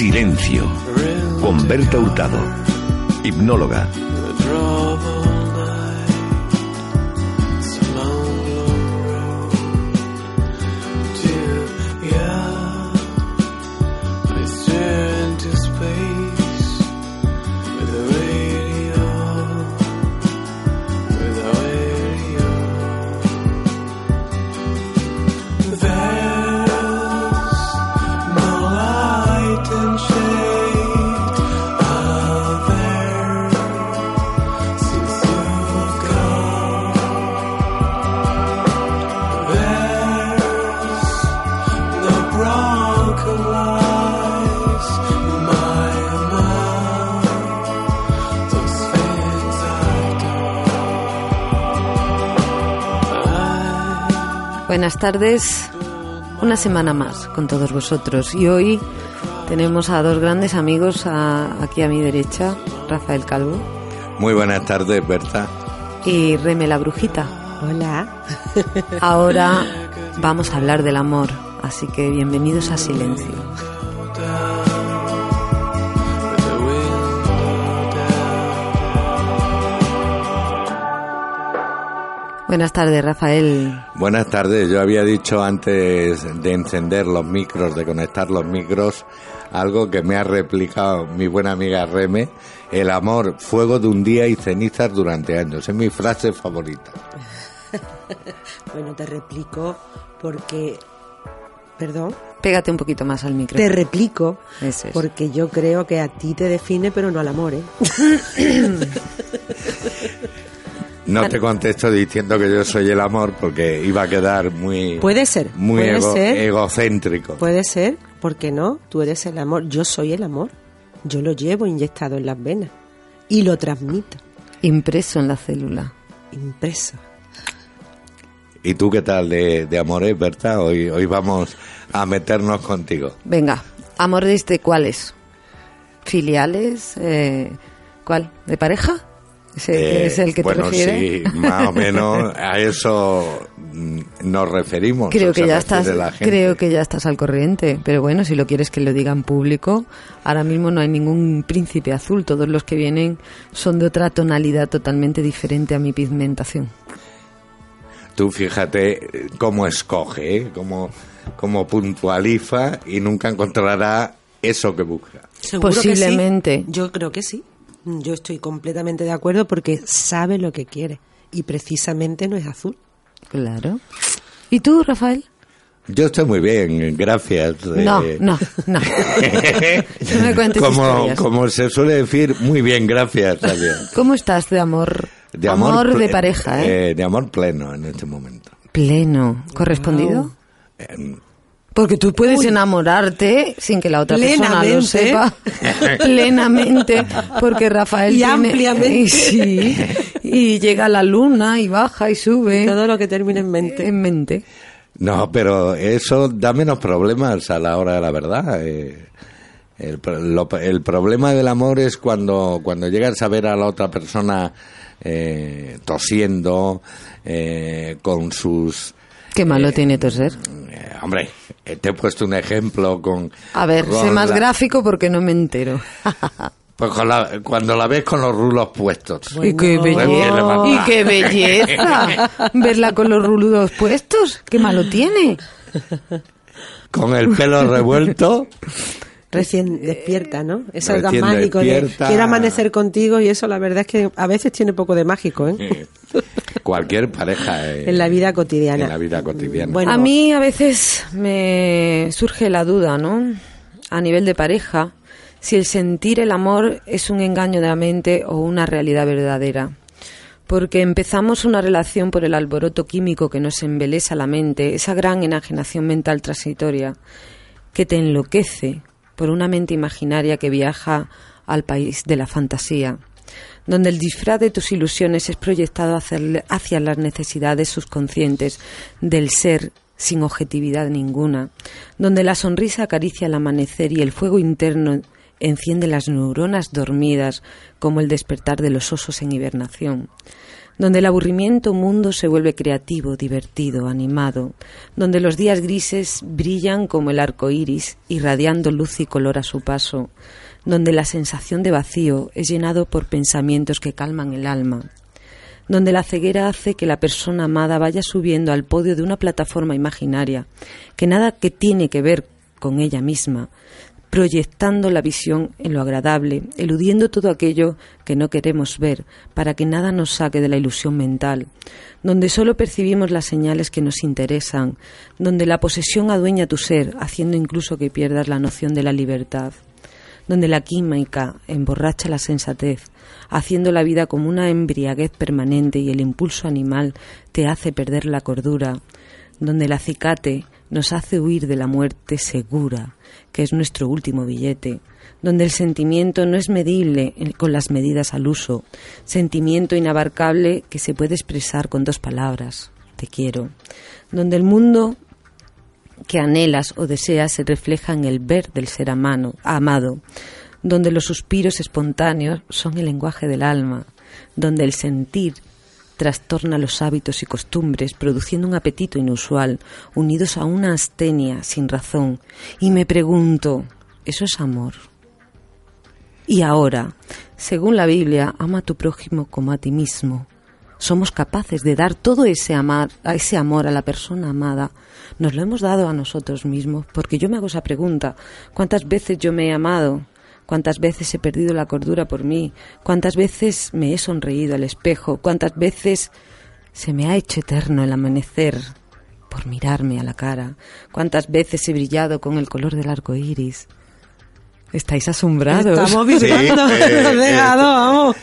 Silencio. Con Berta Hurtado. Hipnóloga. Buenas tardes, una semana más con todos vosotros y hoy tenemos a dos grandes amigos aquí a mi derecha, Rafael Calvo. Muy buenas tardes, Berta. Y Reme la Brujita. Hola. Ahora vamos a hablar del amor, así que bienvenidos a Silencio. Buenas tardes, Rafael. Buenas tardes. Yo había dicho antes de encender los micros, de conectar los micros, algo que me ha replicado mi buena amiga Reme. El amor, fuego de un día y cenizas durante años. Es mi frase favorita. bueno, te replico porque... Perdón. Pégate un poquito más al micro. Te replico porque yo creo que a ti te define, pero no al amor, ¿eh? No te contesto diciendo que yo soy el amor porque iba a quedar muy puede ser muy puede ser, egocéntrico. Puede ser, ¿por qué no? Tú eres el amor, yo soy el amor. Yo lo llevo inyectado en las venas y lo transmito. Impreso en la célula. Impreso. ¿Y tú qué tal de, de amores, Berta? Hoy, hoy vamos a meternos contigo. Venga, ¿amores de cuáles? ¿Filiales? Eh, ¿Cuál? ¿De pareja? Es el que bueno, te refiere? sí, más o menos a eso mm, nos referimos. Creo que ya estás, creo que ya estás al corriente, pero bueno, si lo quieres que lo diga en público, ahora mismo no hay ningún príncipe azul, todos los que vienen son de otra tonalidad totalmente diferente a mi pigmentación. Tú fíjate cómo escoge, ¿eh? cómo, cómo puntualiza y nunca encontrará eso que busca. Posiblemente. Yo creo que sí. Yo estoy completamente de acuerdo porque sabe lo que quiere y precisamente no es azul. Claro. ¿Y tú, Rafael? Yo estoy muy bien, gracias. No, no, no. no me cuentes como, como se suele decir, muy bien, gracias. ¿Cómo estás de amor? De amor, de pareja, ¿eh? ¿eh? De amor pleno en este momento. Pleno. ¿Correspondido? Eh, porque tú puedes enamorarte sin que la otra persona lo sepa plenamente, porque Rafael y tiene, ampliamente y, sí, y llega a la luna y baja y sube. Todo lo que termina en mente. En mente. No, pero eso da menos problemas a la hora de la verdad. Eh, el, el, problema del amor es cuando, cuando llegas a ver a la otra persona eh, tosiendo, eh, con sus Qué malo tiene toser. Eh, hombre, te he puesto un ejemplo con... A ver, sé más gráfico porque no me entero. Pues cuando la ves con los rulos puestos. ¡Y qué belleza! ¡Y qué belleza! Verla con los rulos puestos. ¡Qué malo tiene! Con el pelo revuelto recién despierta, ¿no? Es algo mágico. quiero amanecer contigo y eso la verdad es que a veces tiene poco de mágico, ¿eh? Cualquier pareja. en la vida cotidiana. En la vida cotidiana. Bueno, a mí a veces me surge la duda, ¿no? A nivel de pareja, si el sentir el amor es un engaño de la mente o una realidad verdadera. Porque empezamos una relación por el alboroto químico que nos embelesa la mente, esa gran enajenación mental transitoria que te enloquece por una mente imaginaria que viaja al país de la fantasía, donde el disfraz de tus ilusiones es proyectado hacia las necesidades subconscientes del ser sin objetividad ninguna, donde la sonrisa acaricia el amanecer y el fuego interno enciende las neuronas dormidas como el despertar de los osos en hibernación, donde el aburrimiento mundo se vuelve creativo, divertido, animado, donde los días grises brillan como el arco iris, irradiando luz y color a su paso, donde la sensación de vacío es llenado por pensamientos que calman el alma, donde la ceguera hace que la persona amada vaya subiendo al podio de una plataforma imaginaria, que nada que tiene que ver con ella misma, proyectando la visión en lo agradable, eludiendo todo aquello que no queremos ver, para que nada nos saque de la ilusión mental, donde solo percibimos las señales que nos interesan, donde la posesión adueña tu ser, haciendo incluso que pierdas la noción de la libertad, donde la química emborracha la sensatez, haciendo la vida como una embriaguez permanente y el impulso animal te hace perder la cordura, donde el acicate nos hace huir de la muerte segura, que es nuestro último billete, donde el sentimiento no es medible con las medidas al uso, sentimiento inabarcable que se puede expresar con dos palabras, te quiero, donde el mundo que anhelas o deseas se refleja en el ver del ser amado, donde los suspiros espontáneos son el lenguaje del alma, donde el sentir trastorna los hábitos y costumbres, produciendo un apetito inusual, unidos a una astenia sin razón. Y me pregunto, ¿eso es amor? Y ahora, según la Biblia, ama a tu prójimo como a ti mismo. Somos capaces de dar todo ese, amar, ese amor a la persona amada. Nos lo hemos dado a nosotros mismos, porque yo me hago esa pregunta. ¿Cuántas veces yo me he amado? Cuántas veces he perdido la cordura por mí, cuántas veces me he sonreído al espejo, cuántas veces se me ha hecho eterno el amanecer por mirarme a la cara, cuántas veces he brillado con el color del arco iris. Estáis asombrados. Estamos vibrando. Eh, eh. vamos.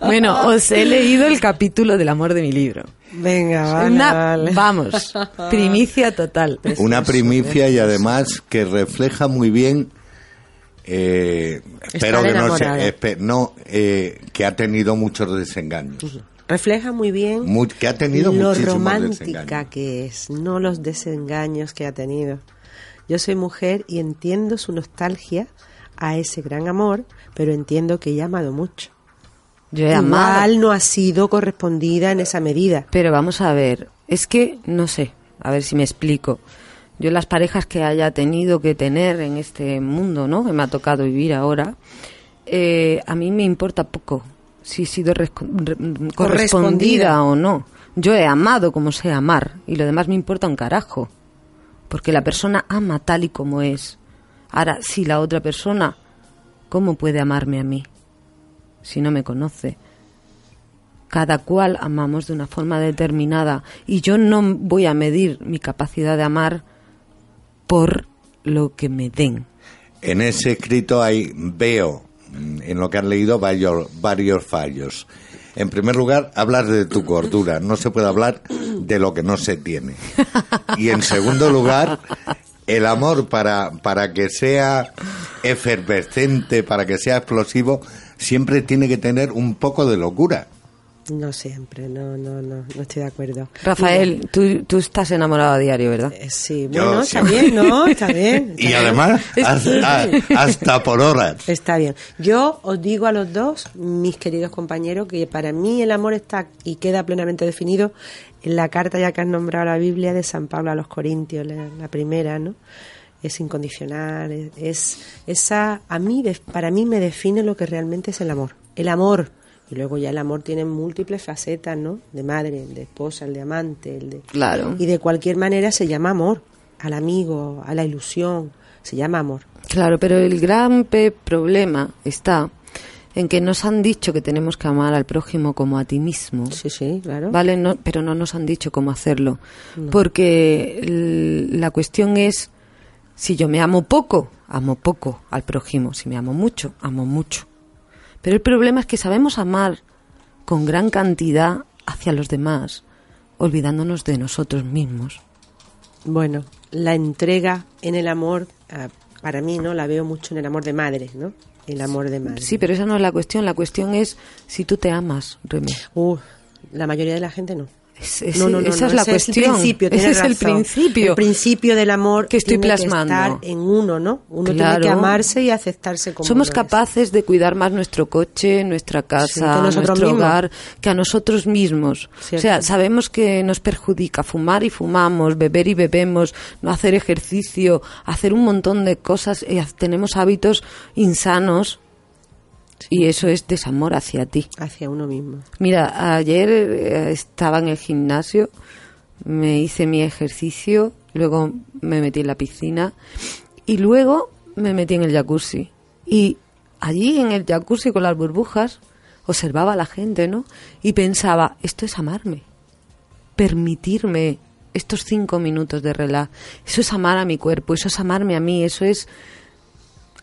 Bueno, os he leído el capítulo del amor de mi libro. Venga, vale, Vamos, primicia total. Una primicia y además que refleja muy bien eh, espero que no, se, no eh, que ha tenido muchos desengaños. Refleja muy bien que ha tenido lo romántica que es, no los desengaños que ha tenido. Yo soy mujer y entiendo su nostalgia a ese gran amor, pero entiendo que ella ha amado mucho. Yo he amado. no ha sido correspondida en esa medida. Pero vamos a ver, es que no sé, a ver si me explico. Yo las parejas que haya tenido que tener en este mundo, ¿no? Que me ha tocado vivir ahora, eh, a mí me importa poco si he sido correspondida, o no. Yo he amado como sé amar y lo demás me importa un carajo. Porque la persona ama tal y como es. Ahora, si la otra persona, ¿cómo puede amarme a mí? Si no me conoce. Cada cual amamos de una forma determinada y yo no voy a medir mi capacidad de amar por lo que me den. En ese escrito hay, veo, mm, en lo que han leído, varios, varios fallos. En primer lugar, hablar de tu cordura. No se puede hablar de lo que no se tiene. Y en segundo lugar, el amor para, para que sea efervescente, para que sea explosivo, siempre tiene que tener un poco de locura. No siempre, no, no, no, no estoy de acuerdo. Rafael, tú, tú estás enamorado a diario, ¿verdad? Eh, sí, bueno, está bien, ¿no? Está bien. y además, hasta, por horas. Está bien. Yo os digo a los dos, mis queridos compañeros, que para mí el amor está y queda plenamente definido en la carta ya que has nombrado la Biblia de San Pablo a los Corintios, la, primera, ¿no? es incondicional, es esa a mí para mí me define lo que realmente es el amor. El amor y luego ya el amor tiene múltiples facetas, ¿no? De madre, de esposa, el de amante, el de... Claro. Y de cualquier manera se llama amor. Al amigo, a la ilusión, se llama amor. Claro, pero el gran problema está en que nos han dicho que tenemos que amar al prójimo como a ti mismo. Sí, sí, claro. Vale, no, pero no nos han dicho cómo hacerlo. Porque la cuestión es, si yo me amo poco, amo poco al prójimo. Si me amo mucho, amo mucho. Pero el problema es que sabemos amar con gran cantidad hacia los demás, olvidándonos de nosotros mismos. Bueno, la entrega en el amor, ah, para mí, ¿no? La veo mucho en el amor de madre, ¿no? El amor de madre. Sí, pero esa no es la cuestión. La cuestión es si tú te amas, Remy. Uh, la mayoría de la gente no. Es- es- esa es la cuestión. El principio, ese es el principio. El principio del amor Que estoy tiene plasmando. estar en uno, ¿no? Uno tiene que amarse y aceptarse como Somos uno es. capaces de cuidar más nuestro coche, nuestra casa, que nuestro mismos. hogar, que a nosotros mismos. Cierto. O sea, sabemos que nos perjudica fumar y fumamos, beber y bebemos, no hacer ejercicio, hacer un montón de cosas, y tenemos hábitos insanos y eso es desamor hacia ti. Hacia uno mismo. Mira, ayer eh, estaba en el gimnasio, me hice mi ejercicio, luego me metí en la piscina y luego me metí en el jacuzzi. Y allí en el jacuzzi con las burbujas observaba a la gente, ¿no? Y pensaba, esto es amarme, permitirme estos cinco minutos de relax. Eso es amar a mi cuerpo, eso es amarme a mí, eso es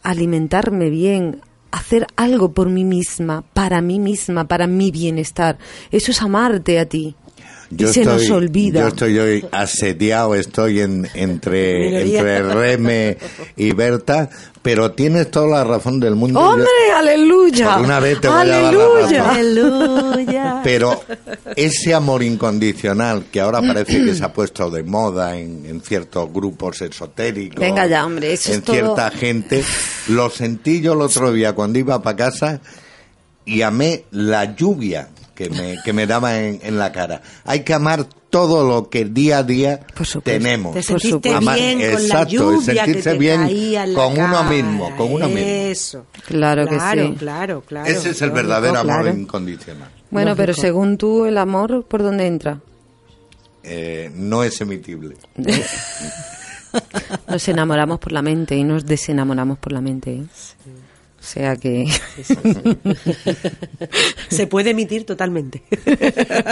alimentarme bien, hacer algo por mí misma, para mí misma, para mi bienestar. Eso es amarte a ti. Y se nos olvida. Yo estoy hoy asediado, estoy en, entre, entre Reme y Berta, pero tienes toda la razón del mundo. Yo- ¡Hombre, aleluya! Por una vez te voy a dar la ¡Aleluya! razón. Aleluya. Pero ese amor incondicional que ahora parece que se ha puesto de moda en, en ciertos grupos esotéricos, Venga ya, hombre, eso en es todo- cierta gente, lo sentí yo el otro día cuando iba para casa y amé la lluvia que me, que me daba en, en la cara. Hay que amar todo lo que día a día Por supuesto. tenemos. Te Por sentiste supuesto. Amar- bien con la exacto, lluvia sentirse que te bien caía en la con uno cara. mismo, con uno mismo. Eso. Claro que claro, sí. Claro, claro. Ese es el Lógico, verdadero amor claro. incondicional. Bueno, pero Lógico. según tú, el amor, ¿por dónde entra? Eh, no es emitible. Nos enamoramos por la mente y nos desenamoramos por la mente. ¿eh? O sea que... Se puede emitir totalmente.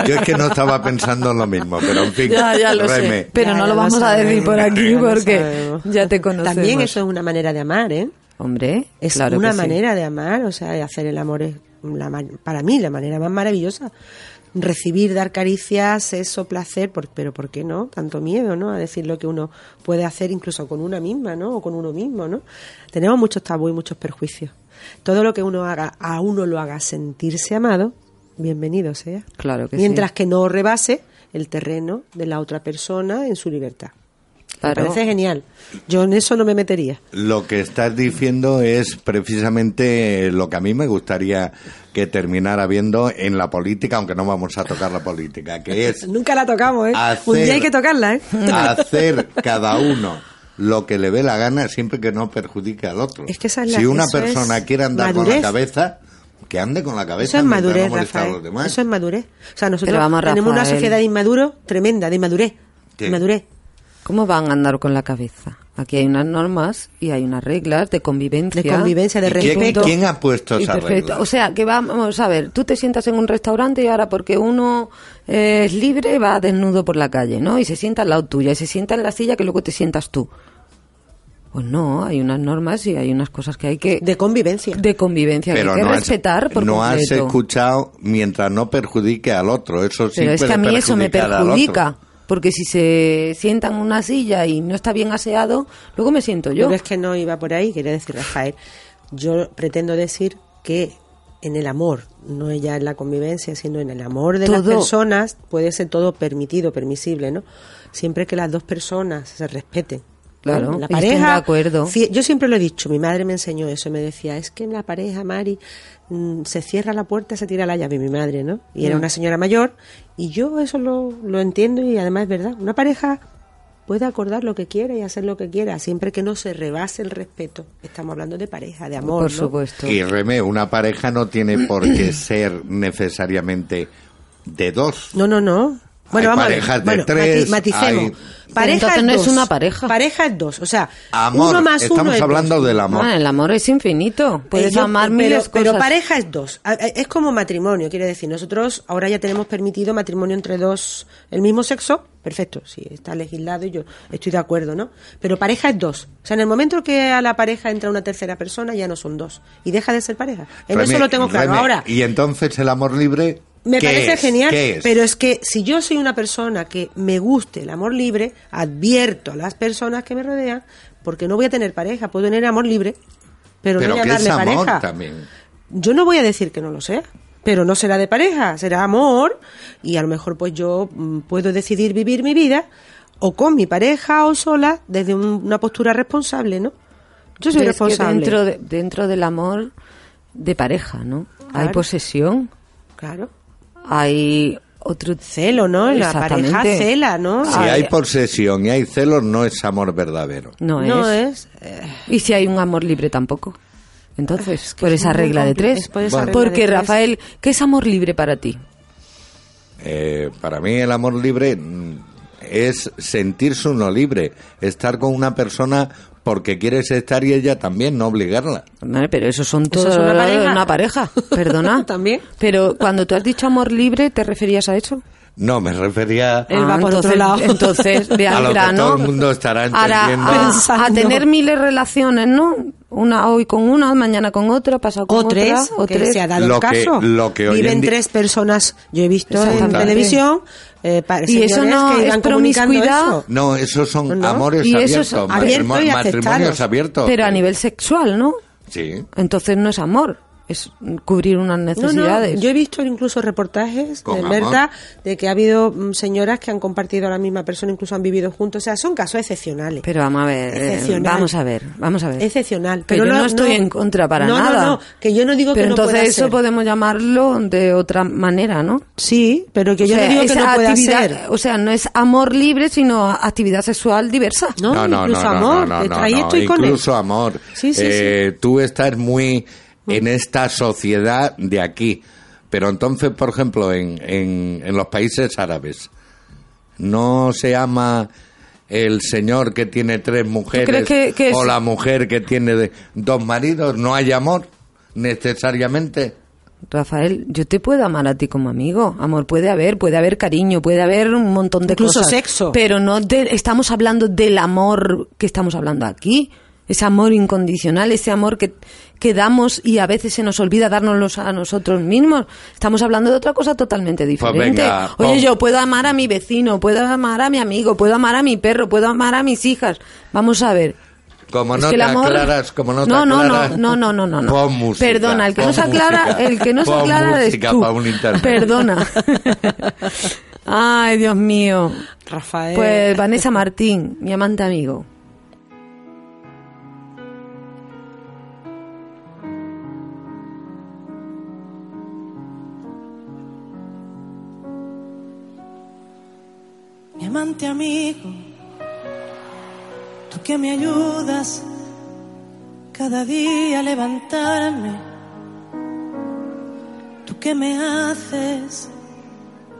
Yo es que no estaba pensando en lo mismo, pero en fin, Ya, ya lo sé. Pero Ya, no ya lo lo vamos a decir por aquí porque ya te conocemos. También eso es una manera de amar, ¿eh? Hombre, Es claro una que sí. manera de amar, o sea, de hacer el amor es la ma- para mí la manera más maravillosa. Recibir, dar caricias, eso, placer, por- pero ¿por qué no? Tanto miedo, ¿no? A decir lo que uno puede hacer incluso con una misma, ¿no? O con uno mismo, ¿no? Tenemos muchos tabú y muchos perjuicios. Todo lo que uno haga, a uno lo haga sentirse amado, bienvenido sea. Claro que Mientras sí. que no rebase el terreno de la otra persona en su libertad. Claro. Me parece genial. Yo en eso no me metería. lo que estás diciendo es precisamente lo que a mí me gustaría que terminara viendo en la política, aunque no vamos a tocar la política, que es Nunca la tocamos, ¿eh? Hacer- Un día hay que tocarla, ¿eh? hacer cada uno lo que le dé la gana siempre que no perjudique al otro. Es que esa es la- si una persona quiere andar con la cabeza, que ande con la cabeza. Eso es madurez, no moleste a Rafael. los demás. Eso es madurez. O sea, nosotros vamos, tenemos una sociedad de inmaduro tremenda, de inmadurez. Sí. Inmadurez. ¿Cómo van a andar con la cabeza? Aquí hay unas normas y hay unas reglas de convivencia. De convivencia, de ¿Y quién- respeto. ¿Quién ha puesto Y esa perfecto. regla? O sea, que vamos a ver, tú te sientas en un restaurante y ahora porque uno eh, es libre va desnudo por la calle, ¿no? Y se sienta al lado tuya y se sienta en la silla que luego te sientas tú. Pues no, hay unas normas y hay unas cosas que hay que... De convivencia. de convivencia que Pero hay que no has- respetar por no has escuchado mientras no perjudique al otro. Eso sí Pero es que a mí eso me perjudicar al otro. perjudica. Porque si se sienta en una silla y no está bien aseado, luego me siento yo. Pero es que no iba por ahí, quería decir Rafael. Yo pretendo decir que en el amor, no ya en la convivencia, sino en el amor de las personas, puede ser todo permitido, permisible, ¿no? Siempre que las dos personas se respeten. Claro. La pareja, de acuerdo. yo siempre lo he dicho, mi madre me enseñó eso, me decía, es que en la pareja, Mari, mm, se cierra la puerta, se tira la llave, mi madre, ¿no? Y Mm. era una señora mayor, y yo eso lo, lo entiendo y además es verdad. Una pareja puede acordar lo que quiera y hacer lo que quiera, siempre que no se rebase el respeto. Estamos hablando de pareja, de amor, por ¿no? supuesto. Y Remé, una pareja no tiene por qué ser necesariamente de dos. No, no, no. Hay vamos a ver. parejas de Bueno, tres, maticemos. hay- Pareja entonces no es una pareja. Pareja es dos. O sea, Amor, uno más estamos uno es hablando dos. del amor. Ah, el amor es infinito. Puedes yo- amar pero, miles pero cosas. pareja es dos. Es como matrimonio, quiere decir. Nosotros ahora ya tenemos permitido matrimonio entre dos, el mismo sexo. Perfecto, sí, está legislado y yo estoy de acuerdo, ¿no? Pero pareja es dos. O sea, en el momento que a la pareja entra una tercera persona, ya no son dos. Y deja de ser pareja. En eso lo tengo claro. Ahora, Y entonces el amor libre Me ¿Qué parece es? genial, pero es que si yo soy una persona que me guste el amor libre, advierto a las personas que me rodean, porque no voy a tener pareja, puedo tener amor libre, pero, Pero no que es llamarle amor pareja. también. Yo no voy a decir que no lo sea, pero no será de pareja, será amor y a lo mejor pues yo mm, puedo decidir vivir mi vida o con mi pareja o sola desde un- una postura responsable, ¿no? Yo soy responsable. dentro, de- dentro del amor de pareja, ¿no? Hay posesión, Claro. Hay otro Celo, ¿no? La pareja cela, ¿no? Si Ay, hay posesión y hay celos, no es amor verdadero. No, no es. Y si hay un amor libre tampoco. Entonces, Es que por es esa regla de tres. es por esa Bueno. regla de Porque, tres. Rafael, ¿qué es amor libre para ti? Eh, para mí el amor libre mm, es sentirse uno libre, estar con una persona porque quieres estar y ella también, no obligarla. Vale, Pero eso son ¿Eso todos es una pareja? una pareja, perdona. También. Pero cuando tú has dicho amor libre, ¿te referías a eso? No, me refería Él va por entonces, otro lado. Entonces, de A al lo que grano. todo el mundo estará entendiendo. a- a, Pensando. tener miles de relaciones, ¿no? Una hoy con una, mañana con otra, pasado con o tres, otra, o que tres. se ha dado Lo el que- caso. lo que hoy Viven en tres personas, yo he visto en televisión, eh, Y eso no que es promiscuidad. eso. No, esos son ¿No? amores Y eso abiertos, es abierto matrimonios abiertos. Pero a nivel sexual, ¿no? Sí. Entonces no es amor, es cubrir unas No, no, necesidades. yo he visto incluso reportajes Con de amor. verdad de que ha habido mm, señoras que han compartido a la misma persona, incluso han vivido juntos. O sea, son casos excepcionales. Pero vamos a ver, eh, Excepcional. vamos a ver, vamos a ver. Excepcional. Pero yo no, no- estoy no- en contra para no, no, nada. no, que yo no digo Pero que no entonces pueda eso ser. podemos llamarlo de otra manera, ¿no? Sí, pero que O yo sea, no digo que no pueda actividad- ser. O sea, no es amor libre, sino actividad sexual diversa. No, incluso amor. no, que no, trae no, esto y con incluso él. amor. Sí, sí, Eh, Tú estás muy en esta sociedad de aquí, pero entonces, por ejemplo, en, en, en los países árabes, no se ama el señor que tiene tres mujeres crees que- que es- o la mujer que tiene de- dos maridos, no hay amor necesariamente. Rafael, yo te puedo amar a ti como amigo. Amor puede haber, puede haber cariño, puede haber un montón de Incluso cosas. sexo. Pero no de- estamos hablando del amor que estamos hablando aquí. Ese amor incondicional, ese amor que, que damos y a veces se nos olvida dárnoslos a nosotros mismos. Estamos hablando de otra cosa totalmente diferente. Pues venga, Oye, yo puedo amar a mi vecino, puedo amar a mi amigo, puedo amar a mi perro, puedo amar a mis hijas. Vamos a ver. Como Es no que te el amor- aclaras, como no te no, no, aclaras, no, no, no, no, no. pon música, Perdona, el que no se aclara, música, el que no se aclara música tú. Perdona. Ay, Dios mío. Rafael. Pues Vanessa Martín, mi amante amigo. Mi amante amigo, tú que me ayudas cada día a levantarme, tú que me haces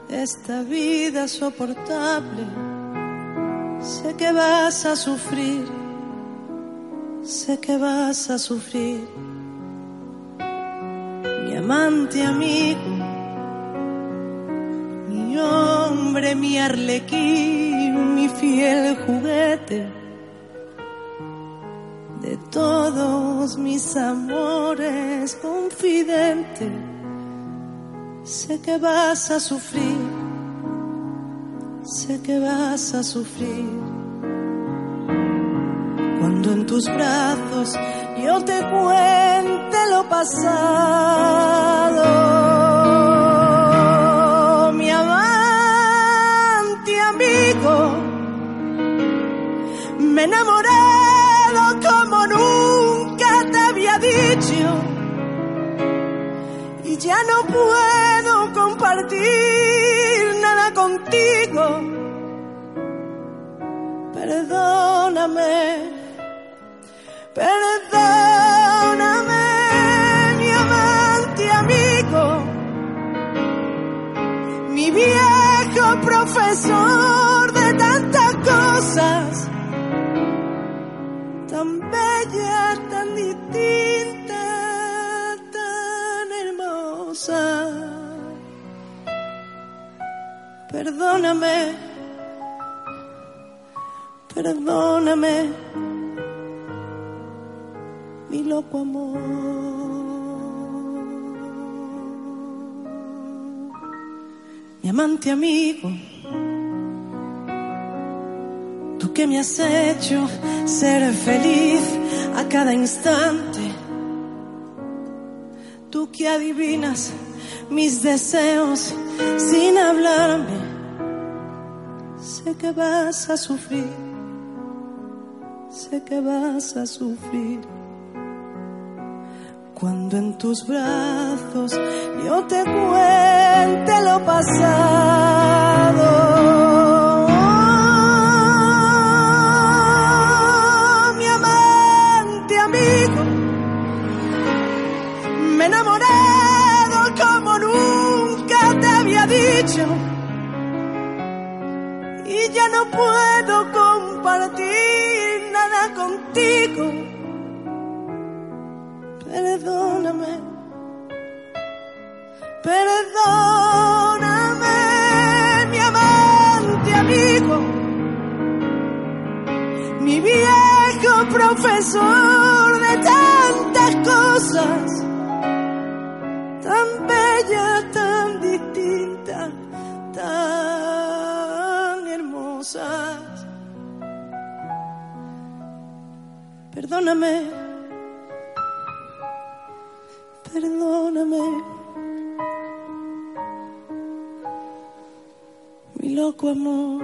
esta vida soportable, sé que vas a sufrir, sé que vas a sufrir, mi amante amigo mi hombre, mi arlequín, mi fiel juguete, de todos mis amores confidente, sé que vas a sufrir, sé que vas a sufrir. Cuando en tus brazos yo te cuente lo pasado, me he enamorado como nunca te había dicho. Y ya no puedo compartir nada contigo. Perdóname, perdóname, mi amante amigo, mi viejo profesor de tantas cosas, Perdóname, perdóname, mi loco amor. mi amante amigo. Tú que me has hecho ser feliz a cada instante. Tú que adivinas mis deseos sin hablarme. Sé que vas a sufrir, sé que vas a sufrir. Cuando en tus brazos yo te cuente lo pasado. Ya no puedo compartir nada contigo. Perdóname, perdóname, mi amante amigo, mi viejo profesor hermosas. Perdóname perdóname. Mi loco amor.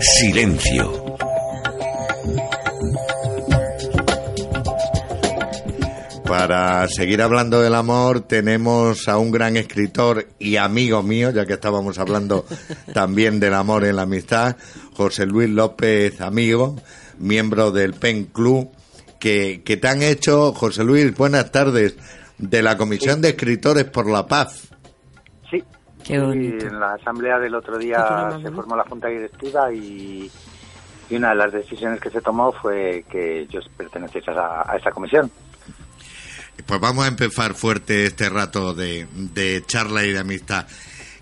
Silencio. Para seguir hablando del amor tenemos a un gran escritor y amigo mío, ya que estábamos hablando también del amor en la amistad, José Luis López Amigo, miembro del PEN Club, que, que te han hecho, José Luis, buenas tardes, de la Comisión de Escritores por la Paz. Sí, Qué bonito. Y en la asamblea del otro día se formó la junta directiva y, y una de las decisiones que se tomó fue que yo perteneciese a, a esa comisión. Pues vamos a empezar fuerte este rato de, de charla y de amistad.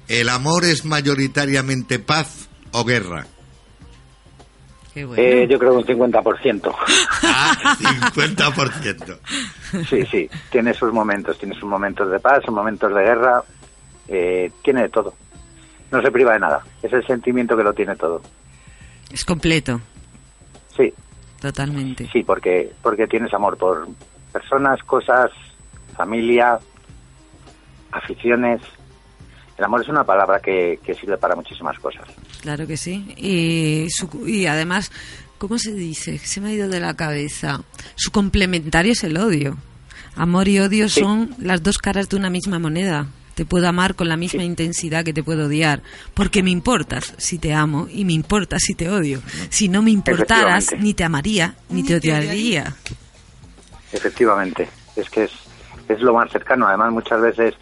¿El amor es mayoritariamente paz o guerra? Qué bueno. Eh, yo creo que un 50%. Ah, 50%. Sí, sí, tiene sus momentos, tiene sus momentos de paz, sus momentos de guerra, eh, tiene de todo. No se priva de nada, es el sentimiento que lo tiene todo. Es completo, Sí, totalmente. sí, porque, porque tienes amor por personas, cosas, familia, aficiones. El amor es una palabra que, que sirve para muchísimas cosas. Claro que sí. Y, su- y además, ¿cómo se dice? Se me ha ido de la cabeza. Su complementario es el odio. Amor y odio Sí. son las dos caras de una misma moneda. Te puedo amar con la misma intensidad que te puedo odiar, porque me importas si te amo y me importas si te odio. Si no me importaras, ni te amaría, ni te odiaría. Efectivamente, es que es, es lo más cercano. Además, muchas veces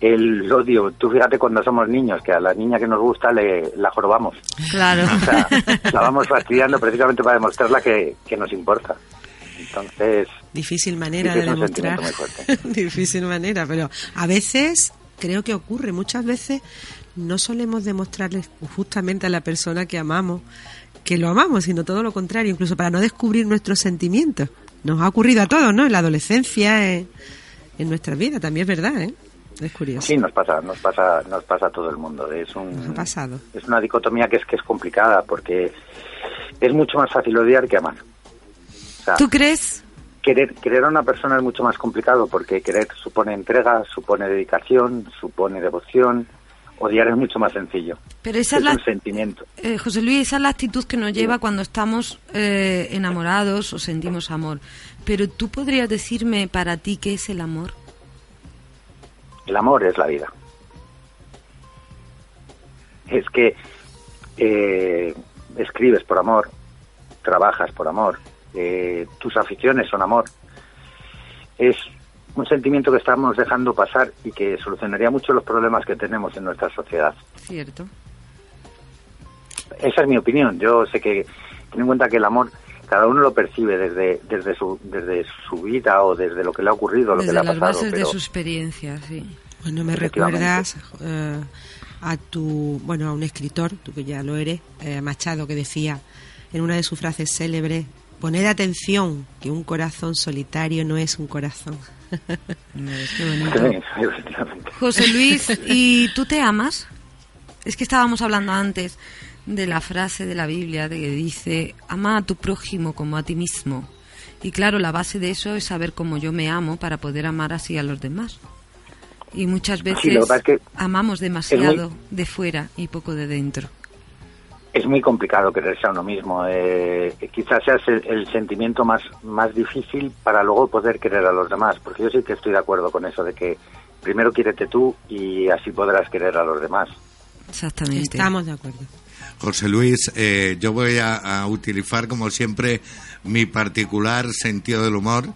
el odio, tú fíjate cuando somos niños, que a la niña que nos gusta le, la jorobamos. Claro. O sea, la vamos fastidiando precisamente para demostrarla que, que nos importa. Entonces, Difícil manera Sí, de demostrar. Difícil manera, pero a veces creo que ocurre. Muchas veces no solemos demostrarles justamente a la persona que amamos que lo amamos, sino todo lo contrario, incluso para no descubrir nuestros sentimientos. Nos ha ocurrido a todos, ¿no? En la adolescencia, en, en nuestra vida, también es verdad, ¿eh? Es curioso. sí, nos pasa, nos pasa, nos pasa a todo el mundo. Es un, Nos ha pasado. es una dicotomía que es que es complicada porque es mucho más fácil odiar que amar. O sea, ¿Tú crees? querer, querer a una persona es mucho más complicado porque querer supone entrega, supone dedicación, supone devoción. Odiar es mucho más sencillo. Pero esa es es la, un sentimiento. Eh, José Luis, esa es la actitud que nos lleva cuando estamos eh, enamorados o sentimos amor. Pero tú podrías decirme para ti qué es el amor. El amor es la vida. Es que eh, escribes por amor, trabajas por amor, eh, tus aficiones son amor. Es un sentimiento que estamos dejando pasar y que solucionaría mucho los problemas que tenemos en nuestra sociedad. Cierto. Esa es mi opinión. Yo sé que, ten en cuenta que el amor cada uno lo percibe desde, desde, su, desde su vida o desde lo que le ha ocurrido, lo Desde que le ha las pasado. bases de su experiencia, sí. Bueno, me recuerdas eh, a tu, bueno, a un escritor, tú que ya lo eres, eh, Machado, que decía en una de sus frases célebres, Poned atención, que un corazón solitario no es un corazón. José Luis, ¿y tú te amas? Es que estábamos hablando antes de la frase de la Biblia de que dice, ama a tu prójimo como a ti mismo. Y claro, la base de eso es saber cómo yo me amo para poder amar así a los demás. Y muchas veces amamos demasiado de fuera y poco de dentro es muy complicado quererse a uno mismo. Eh, quizás sea el, sentimiento más, más difícil para luego poder querer a los demás, porque yo sí que estoy de acuerdo con eso de que primero quiérete tú y así podrás querer a los demás. Exactamente. Estamos de acuerdo. José Luis, eh, yo voy a, utilizar como siempre mi particular sentido del humor.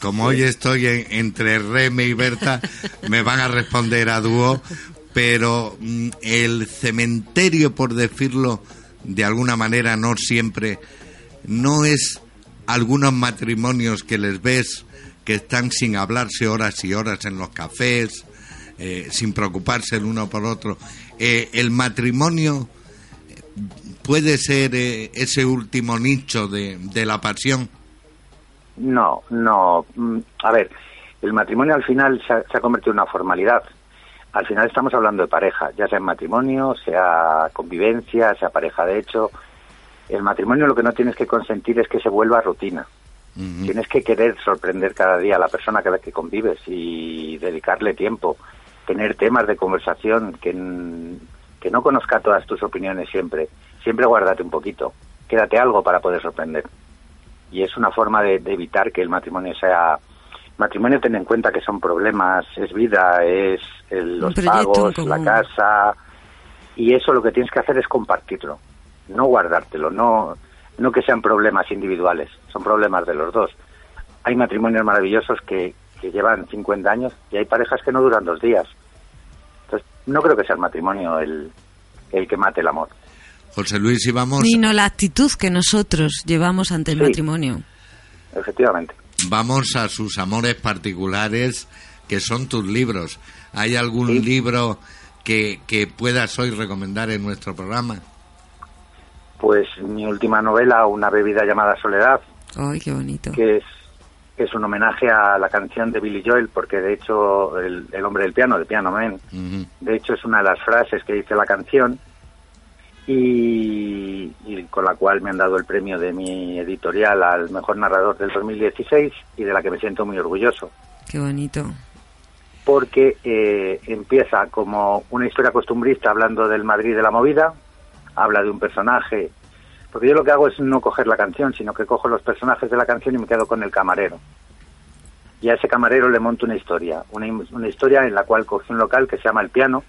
Como hoy estoy entre Reme y Berta, me van a responder a dúo pero mm, el cementerio, por decirlo de alguna manera, no siempre, no es algunos matrimonios que les ves que están sin hablarse horas y horas en los cafés, eh, sin preocuparse el uno por otro. Eh, el matrimonio puede ser eh, ese último nicho de, de la pasión. No, no. Mm, a ver, el matrimonio al final se ha convertido en una formalidad al final estamos hablando de pareja, ya sea en matrimonio, sea convivencia, sea pareja de hecho. El matrimonio lo que no tienes que consentir es que se vuelva rutina. Tienes que querer sorprender cada día a la persona con la que convives y dedicarle tiempo, tener temas de conversación, que, que no conozca todas tus opiniones siempre. Siempre guárdate un poquito, quédate algo para poder sorprender. Y es una forma de evitar que el matrimonio sea matrimonio ten en cuenta que son problemas, es vida, es los pagos, la casa, y eso lo que tienes que hacer es compartirlo, no guardártelo, no, no que sean problemas individuales, son problemas de los dos. Hay matrimonios maravillosos que, que llevan 50 años y hay parejas que no duran dos días. Entonces, no creo que sea el matrimonio el, el que mate el amor. José Luis, y vamos... Sino la actitud que nosotros llevamos ante el matrimonio. Efectivamente vamos a sus amores particulares, que son tus libros. ¿Hay algún libro que, que puedas hoy recomendar en nuestro programa? Pues mi última novela, Una bebida llamada Soledad. ¡Ay, qué bonito! Que es, es un homenaje a la canción de Billy Joel, porque de hecho, el, hombre del piano, de Piano Man, de hecho es una de las frases que dice la canción y, con la cual me han dado el premio de mi editorial al mejor narrador del 2016 y de la que me siento muy orgulloso. Qué bonito. Porque eh, empieza como una historia costumbrista hablando del Madrid de la movida, habla de un personaje, porque yo lo que hago es no coger la canción, sino que cojo los personajes de la canción y me quedo con el camarero. Y a ese camarero le monto una historia, una, una historia en la cual cogí un local que se llama El Piano,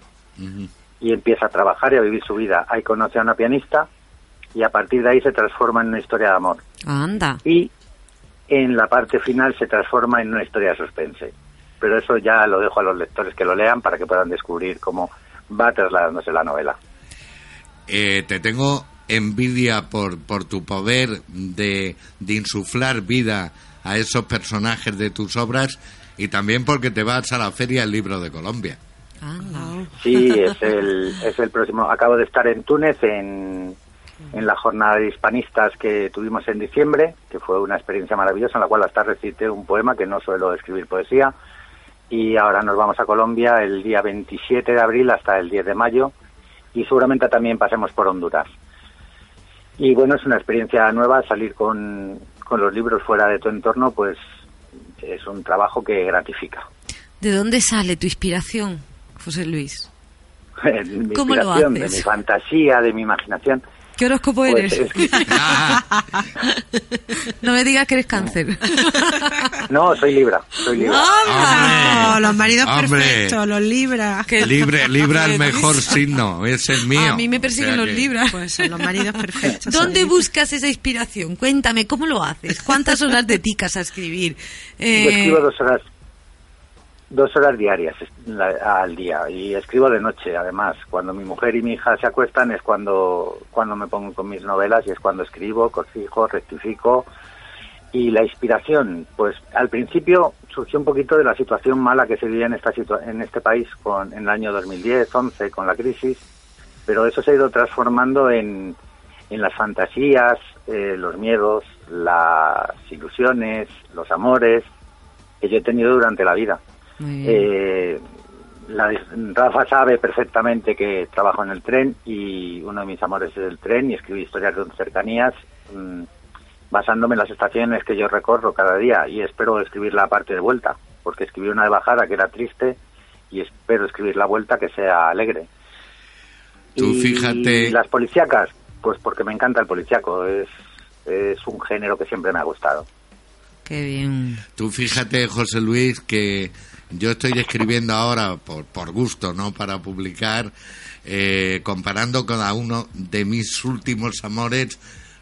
y empieza a trabajar y a vivir su vida. Ahí conoce a una pianista y a partir de ahí se transforma en una historia de amor. Anda. Y en la parte final se transforma en una historia de suspense. Pero eso ya lo dejo a los lectores que lo lean para que puedan descubrir cómo va trasladándose la novela. Eh, te tengo envidia por, por tu poder de, de insuflar vida a esos personajes de tus obras y también porque te vas a la Feria del Libro de Colombia. Sí, es el, es el próximo. Acabo de estar en Túnez en, en la jornada de hispanistas que tuvimos en diciembre, que fue una experiencia maravillosa en la cual hasta recité un poema que no suelo escribir poesía. Y ahora nos vamos a Colombia el día 27 de abril hasta el 10 de mayo y seguramente también pasemos por Honduras. Y bueno, es una experiencia nueva, salir con, con los libros fuera de tu entorno, pues es un trabajo que gratifica. ¿De dónde sale tu inspiración? José Luis? mi ¿Cómo lo haces? De mi fantasía, de mi imaginación. ¿Qué horóscopo pues eres? no me digas que eres cáncer. no, soy Libra. Soy Libra. los maridos perfectos, los Libra. Libre, Libra el mejor signo, es el mío. A mí me persiguen los Libras. Pues son los maridos perfectos. ¿Dónde buscas esa inspiración? Cuéntame, ¿cómo lo haces? ¿Cuántas horas dedicas a escribir? Eh... Yo escribo dos horas dos horas diarias al día y escribo de noche además cuando mi mujer y mi hija se acuestan es cuando cuando me pongo con mis novelas y es cuando escribo corrijo rectifico y la inspiración pues al principio surgió un poquito de la situación mala que se vivía en esta en este país con en el año 2010 11 con la crisis pero eso se ha ido transformando en en las fantasías, eh, los miedos, las ilusiones, los amores que yo he tenido durante la vida. Eh, la, Rafa sabe perfectamente que trabajo en el tren y uno de mis amores es el tren y escribí historias de cercanías mm, basándome en las estaciones que yo recorro cada día y espero escribir la parte de vuelta, porque escribí una de bajada que era triste y espero escribir la vuelta que sea alegre. Tú y fíjate. las policíacas, pues porque me encanta el policíaco, es, es un género que siempre me ha gustado. Qué bien. Tú fíjate, José Luis, que yo estoy escribiendo ahora por, por gusto, no para publicar, eh, comparando cada uno de mis últimos amores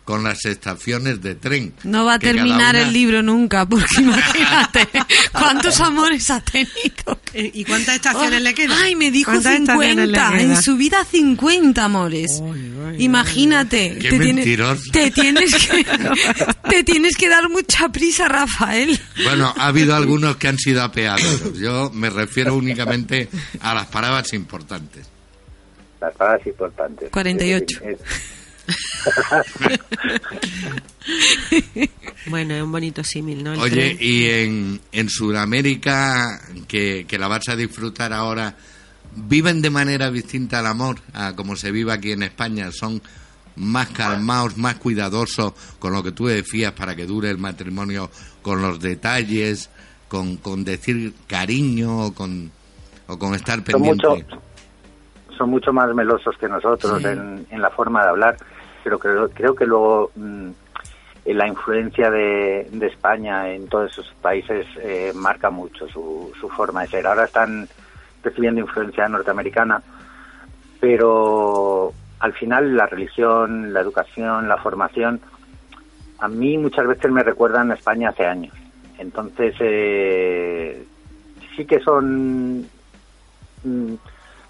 con las estaciones de tren. No va a terminar una- el libro nunca, porque imagínate cuántos amores ha tenido. Eh, ¿Y cuántas estaciones Oh, le quedan? Ay, me dijo ¿Cuántas estaciones le 50. En su vida 50 amores. Imagínate. Qué te, tienes, te, tienes que, te tienes que dar mucha prisa, Rafael. Bueno, ha habido algunos que han sido apeados. Yo me refiero únicamente a las palabras importantes. Las palabras importantes. 48. Es- Bueno, es un bonito símil, ¿no? El Oye, tren. y en, en Sudamérica, que, que la vas a disfrutar ahora, ¿viven de manera distinta al amor a como se vive aquí en España? ¿Son más calmados, más cuidadosos con lo que tú decías para que dure el matrimonio, con los detalles, con, con decir cariño o con, o con estar son pendiente? mucho son mucho más melosos que nosotros Sí. en, en la forma de hablar pero creo creo que luego mm, la influencia de, de España en todos esos países eh, marca mucho su, su forma de ser ahora están recibiendo influencia norteamericana pero al final la religión la educación la formación a mí muchas veces me recuerdan a España hace años entonces eh, sí que son mm,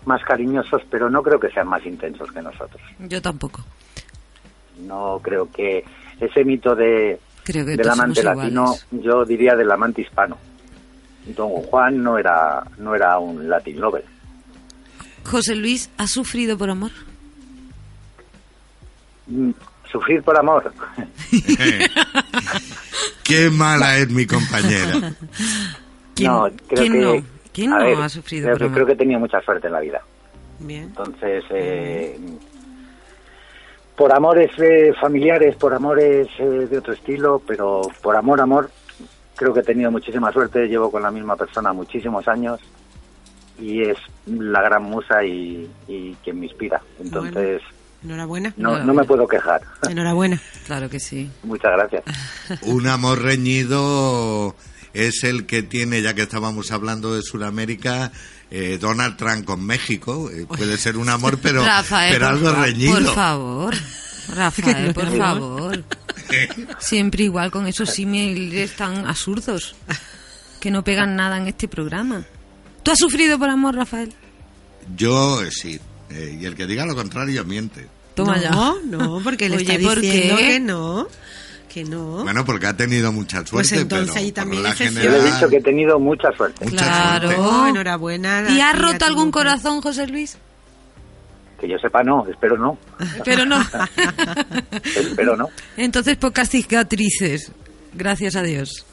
más cariñosos, pero no creo que sean más intensos que nosotros. Yo tampoco. No creo que ese mito de del amante latino, iguales. yo diría del amante hispano. Don Juan no era no era un Latin lover. José Luis, ¿ha sufrido por amor? Mm, Sufrir por amor. Qué mala es mi compañera. ¿Quién- no, creo quién que no? ¿Quién no ver, ha sufrido creo por que, amor? creo que he tenido mucha suerte en la vida. Bien. Entonces, eh, por amores eh, familiares, por amores eh, de otro estilo, pero por amor, amor, creo que he tenido muchísima suerte. Llevo con la misma persona muchísimos años y es la gran musa y, y quien me inspira. Entonces, Enhorabuena. no, no me puedo quejar. Enhorabuena. Claro que sí. Muchas gracias. Un amor reñido es el que tiene, ya que estábamos hablando de Sudamérica, eh, Donald Trump con México. Eh, puede ser un amor, pero, Rafael, pero por algo reñido. Por favor. Rafael, por favor. Siempre igual con esos símiles tan absurdos que no pegan nada en este programa. ¿Tú has sufrido por amor, Rafael? Yo eh, sí. Eh, y el que diga lo contrario miente. Toma no, ya. no, porque le Oye, está ¿por diciendo qué? que no. Que no. Bueno, porque ha tenido mucha suerte, Pues entonces pero ahí también la sí. Yo le he general- dicho que he tenido mucha suerte. Mucha Claro. suerte. Enhorabuena. ¿Y a has ti y a roto algún corazón, José Luis? Que yo sepa, no. Espero no. Pero no. Espero no. Entonces, pocas cicatrices. Gracias a Dios.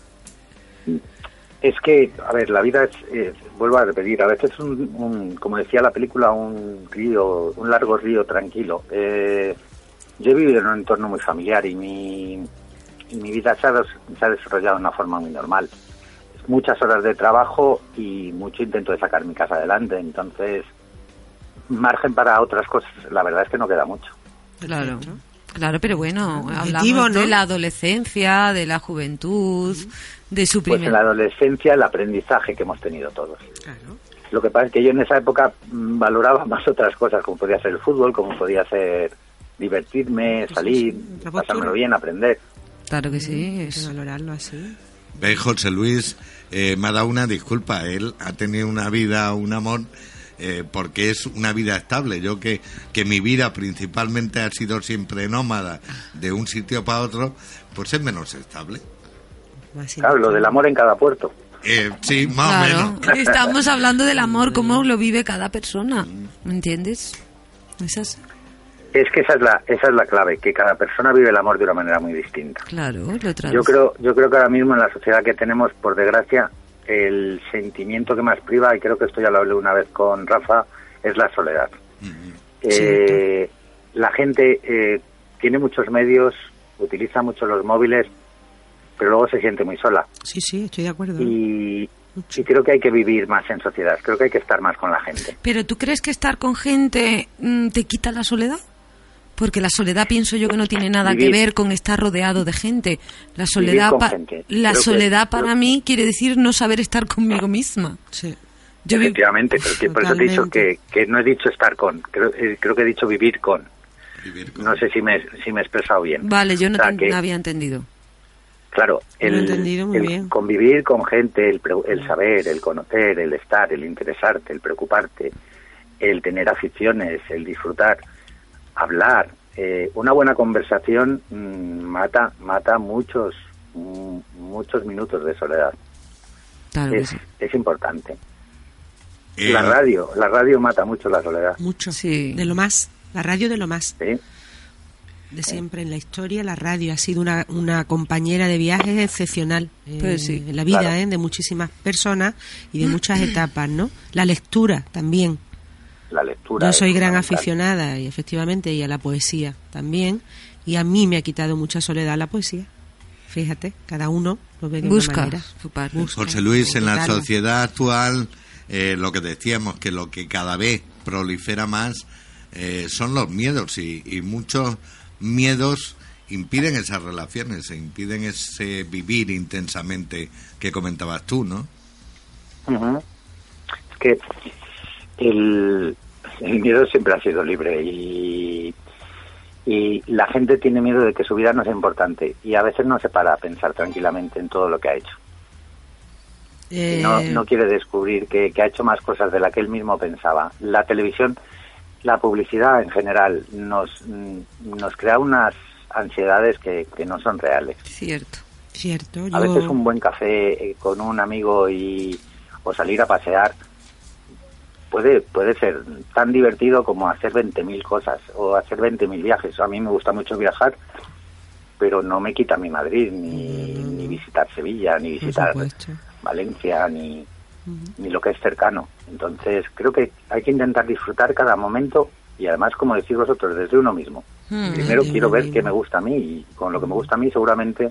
Es que, a ver, la vida es, eh, vuelvo a repetir, a veces un, un- como decía la película, un río, un largo río tranquilo. Eh, yo he vivido en un entorno muy familiar y mi, mi vida se ha, se ha desarrollado de una forma muy normal. Muchas horas de trabajo y mucho intento de sacar mi casa adelante, entonces, margen para otras cosas, la verdad es que no queda mucho. Claro. Claro, pero bueno, Objetivo, hablamos ¿no? de la adolescencia, de la juventud, de su Pues primer... en la adolescencia el aprendizaje que hemos tenido todos. Claro. Lo que pasa es que yo en esa época mm, valoraba más otras cosas, como podía ser el fútbol, como podía ser divertirme, salir, pasármelo bien, aprender. Claro que sí. Hay es- que valorarlo así. Ve, José Luis, eh, me ha dado una disculpa. Él ha tenido una vida, un amor, eh, porque es una vida estable. Yo que, que mi vida principalmente ha sido siempre nómada de un sitio para otro, pues es menos estable. Claro, lo del amor en cada puerto. Eh, sí, más Claro, o menos. estamos hablando del amor, cómo lo vive cada persona, ¿me entiendes? Esas... Es que esa es la esa es la clave, que cada persona vive el amor de una manera muy distinta. Claro, lo. Yo creo yo creo que ahora mismo en la sociedad que tenemos, por desgracia, el sentimiento que más priva y creo que esto ya lo hablé una vez con Rafa es la soledad. Eh, la gente eh, tiene muchos medios, utiliza mucho los móviles, pero luego se siente muy sola. Sí, sí, estoy de acuerdo. Y, y creo que hay que vivir más en sociedad, creo que hay que estar más con la gente. Pero ¿tú crees que estar con gente mm, te quita la soledad? Porque la soledad pienso yo que no tiene nada Vivir- que ver con estar rodeado de gente. La soledad, con pa- gente. la Creo que- soledad para creo- mí quiere decir no saber estar conmigo misma. Sí. Yo Efectivamente, que por eso te he dicho que, que no he dicho estar con, creo, eh, creo que he dicho vivir con. Vivir con- No sé si me, si me he expresado bien. Vale, yo no, O sea, te- que- no había entendido. Claro, Lo he el, entendido muy el bien. convivir con gente, el, pre- el saber, el conocer, el estar, el interesarte, el preocuparte, el tener aficiones, el disfrutar, hablar. eh, una buena conversación mm, mata mata muchos mm, muchos minutos de soledad. Claro que Es, sí. es importante. Eh, La radio, la radio mata mucho la soledad. Mucho. Sí. De lo más. La radio de lo más. ¿sí? De siempre en la historia, la radio ha sido una, una compañera de viajes excepcional eh, Pues sí. en la vida Claro. eh, de muchísimas personas y de muchas etapas, ¿no? La lectura también. La lectura. Yo soy gran aficionada y efectivamente y a la poesía también y a mí me ha quitado mucha soledad la poesía. Fíjate, cada uno lo ve de Busca una manera. su parte. Busca José Luis, en la sociedad actual, eh, lo que decíamos, que lo que cada vez prolifera más eh, son los miedos y, y muchos miedos impiden esas relaciones, e impiden ese vivir intensamente que comentabas tú, ¿no? Es que el, el miedo siempre ha sido libre y, y la gente tiene miedo de que su vida no sea importante y a veces no se para a pensar tranquilamente en todo lo que ha hecho. Eh, No, no quiere descubrir que, que ha hecho más cosas de la que él mismo pensaba. La televisión, la publicidad en general nos, mm, nos crea unas ansiedades que, que no son reales. Cierto. Cierto, A veces un buen café eh, con un amigo y o salir a pasear puede puede ser tan divertido como hacer 20.000 cosas o hacer 20.000 viajes. A mí me gusta mucho viajar, pero no me quita mi Madrid, ni, ni visitar Sevilla, ni visitar. Valencia, ni, ni lo que es cercano. Entonces creo que hay que intentar disfrutar cada momento y además, como decís vosotros, desde uno mismo. Mm. Primero quiero ver mismo. qué me gusta a mí y con lo que me gusta a mí seguramente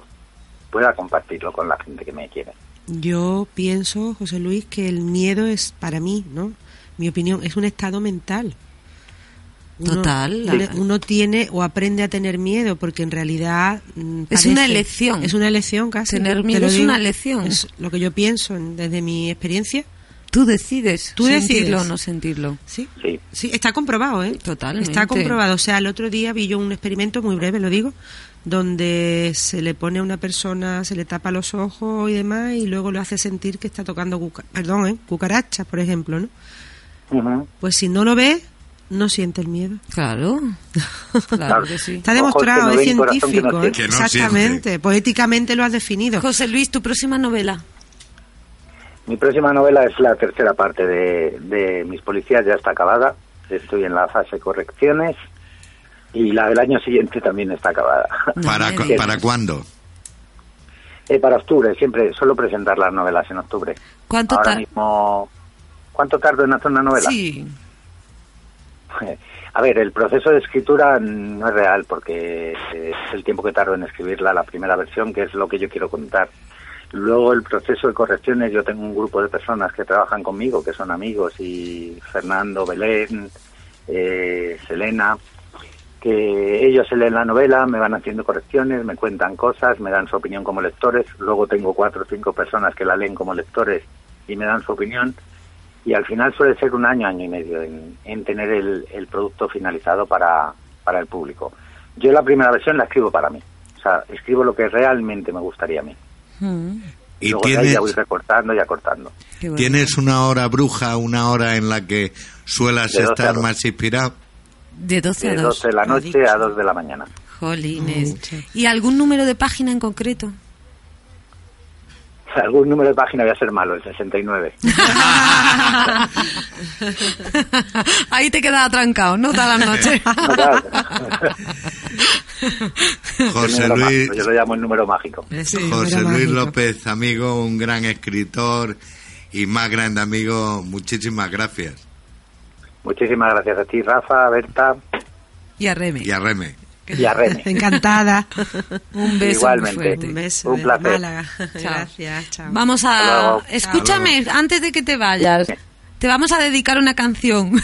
pueda compartirlo con la gente que me quiere. Yo pienso, José Luis, que el miedo es, para mí, ¿no? Mi opinión, es un estado mental. Total. Uno, uno tiene o aprende a tener miedo porque en realidad mm, Es una elección. Es una elección casi. Tener te miedo lo es digo. una elección. Es lo que yo pienso en- desde mi experiencia. Tú decides Tú sentirlo decides. o no sentirlo. Sí. Sí, Sí, está comprobado, ¿eh? Totalmente. Está comprobado. O sea, el otro día vi yo un experimento muy breve, lo digo, donde se le pone a una persona, se le tapa los ojos y demás, y luego lo hace sentir que está tocando, cuca- perdón, ¿eh? cucarachas, por ejemplo, ¿no? Pues si no lo ve, no siente el miedo. Claro. Claro que sí. Está demostrado, no es no científico, ¿eh? siente. Que no Exactamente. Poéticamente lo has definido. José Luis, tu próxima novela. Mi próxima novela es la tercera parte de, de Mis Policías, ya está acabada. Estoy en la fase correcciones y la del año siguiente también está acabada. ¿Para, cu-. ¿Para cuándo? Eh, para octubre, siempre suelo presentar las novelas en octubre. ¿Cuánto Ahora mismo, ¿cuánto tardo en hacer una novela? Sí. A ver, el proceso de escritura no es real porque es el tiempo que tardo en escribirla, la primera versión, que es lo que yo quiero contar. Luego el proceso de correcciones, yo tengo un grupo de personas que trabajan conmigo, que son amigos, y Fernando, Belén, eh, Selena, que ellos se leen la novela, me van haciendo correcciones, me cuentan cosas, me dan su opinión como lectores, luego tengo cuatro o cinco personas que la leen como lectores y me dan su opinión, y al final suele ser un año, año y medio en, en tener el, el producto finalizado para, para el público. Yo la primera versión la escribo para mí, o sea, escribo lo que realmente me gustaría a mí. Mm, Y ¿Y luego de ahí tienes, ya voy recortando y acortando. bueno. tienes una hora bruja, una hora en la que suelas De 12 a estar 2. más inspirado? De 12 De a 2. 12 de la noche a 2 de la mañana. Jolines. ¿Y algún número de página en concreto? algún número de página voy a ser malo, el 69. Ahí te quedas atrancado, ¿no? Toda la noche. José Luis, mágico, Yo lo llamo el número mágico. José Luis López, amigo, un gran escritor y más grande amigo, muchísimas gracias. Muchísimas gracias a ti, Rafa, a Berta Y a Reme. Y a Reme. Y a Reme. Encantada. Un beso Igualmente. muy fuerte. Un beso Un placer. Málaga. Chao. Gracias, chao. Vamos a... luego. Escúchame, antes de que te vayas, te vamos a dedicar una canción.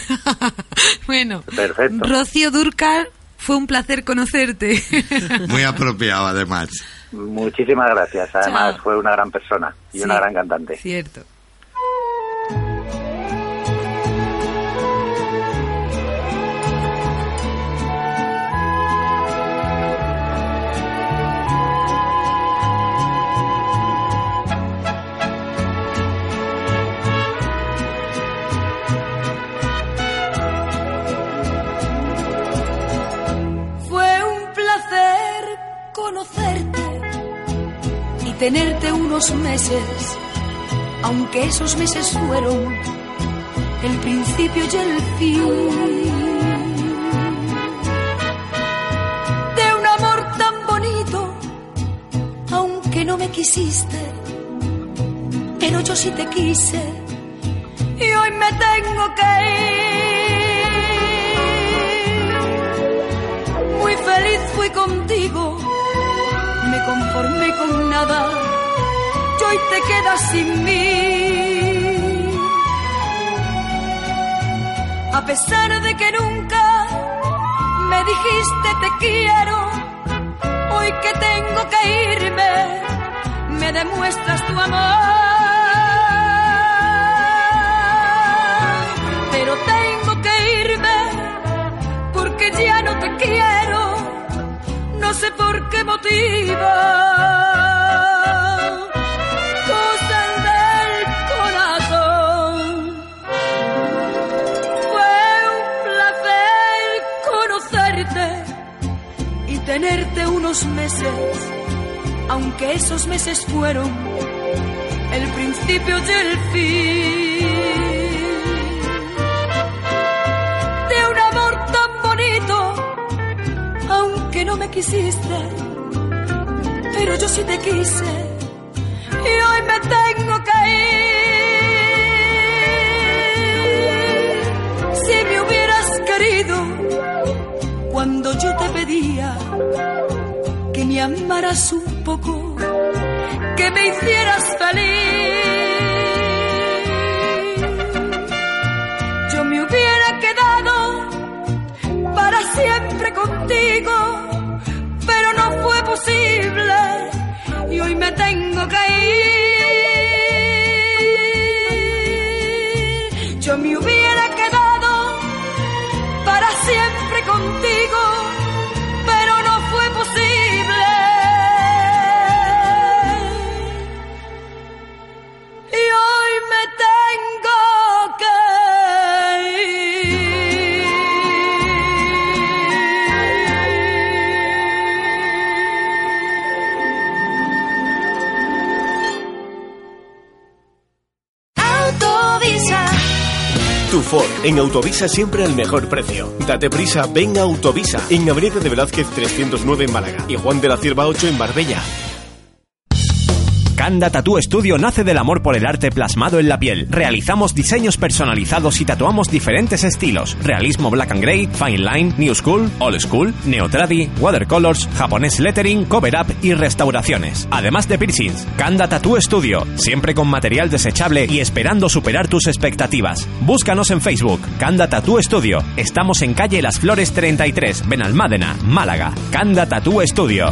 bueno, Perfecto. Rocío Durcal, fue un placer conocerte. Muy apropiado, además. Muchísimas gracias. Además, Chao. fue una gran persona y Sí. una gran cantante. Cierto. Tenerte unos meses, aunque esos meses fueron el principio y el fin de un amor tan bonito, aunque no me quisiste, pero yo sí te quise y hoy me tengo que ir. Muy feliz fui contigo, me conformé con nada, y hoy te quedas sin mí. A pesar de que nunca me dijiste te quiero, hoy que tengo que irme, me demuestras tu amor. Qué motivo. Cosas del corazón. Fue un placer conocerte y tenerte unos meses, aunque esos meses fueron el principio y el fin quisiste, pero yo sí te quise y hoy me tengo que ir. Si me hubieras querido cuando yo te pedía que me amaras un poco, que me hicieras feliz. Yo me hubiera quedado para siempre contigo, y hoy me tengo que ir. En Autovisa siempre al mejor precio. Date prisa, ven a Autovisa, en Avenida de Velázquez 309 en Málaga y Juan de la Cierva 8 en Marbella. Canda Tattoo Studio nace del amor por el arte plasmado en la piel. Realizamos diseños personalizados y tatuamos diferentes estilos: realismo black and grey, fine line, new school, old school, neotradi, watercolors, japonés lettering, cover up y restauraciones. Además de piercings, Kanda Tattoo Studio, siempre con material desechable y esperando superar tus expectativas. Búscanos en Facebook, Kanda Tattoo Studio. Estamos en calle Las Flores 33, Benalmádena, Málaga. Kanda Tattoo Studio.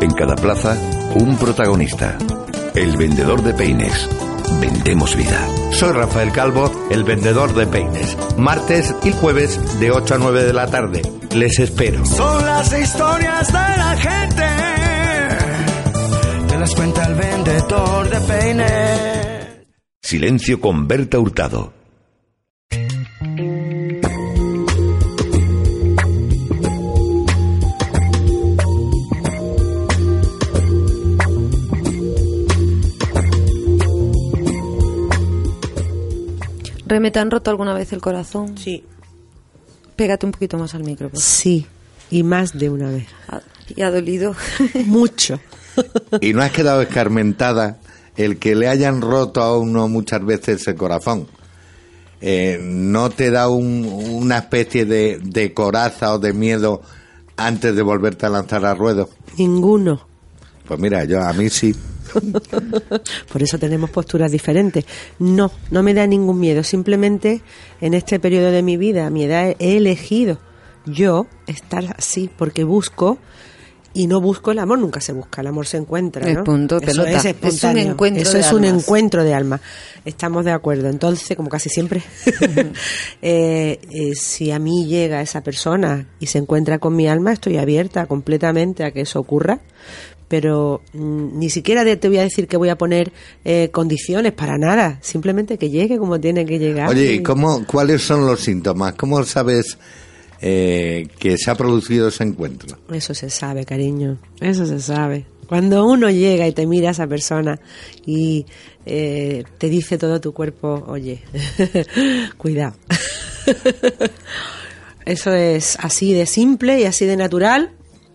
En cada plaza, un protagonista. El vendedor de peines. Vendemos vida. Soy Rafael Calvo, el vendedor de peines. Martes y jueves de 8 a 9 de la tarde. Les espero. Son las historias de la gente. Te las cuenta el vendedor de peines. Silencio con Berta Hurtado. Reme, ¿te han roto alguna vez el corazón? Sí. Pégate un poquito más al micro. Sí, y más de una vez. Ah, ¿Y ha dolido? Mucho. Y no has quedado escarmentada el que le hayan roto a uno muchas veces el corazón. Eh, ¿No te da un- una especie de, de coraza o de miedo antes de volverte a lanzar a ruedo? Ninguno. Pues mira, yo a mí sí. Por eso tenemos posturas diferentes. No, no me da ningún miedo. Simplemente en este periodo de mi vida, a mi edad, he elegido yo estar así porque busco y no busco el amor, nunca se busca, el amor se encuentra, punto, Eso pelota. es Es un encuentro Eso de es un encuentro de alma. Estamos de acuerdo. Entonces, como casi siempre, eh, eh, si a mí llega esa persona y se encuentra con mi alma, estoy abierta completamente a que eso ocurra. Pero mm, ni siquiera de- te voy a decir que voy a poner eh, condiciones para nada. Simplemente que llegue como tiene que llegar. Oye, Y- ¿y cómo, cuáles son los síntomas? ¿Cómo sabes eh, que se ha producido ese encuentro? Eso se sabe, cariño. Eso se sabe. Cuando uno llega y te mira a esa persona y eh, te dice todo tu cuerpo, oye, cuidado. Eso es así de simple y así de natural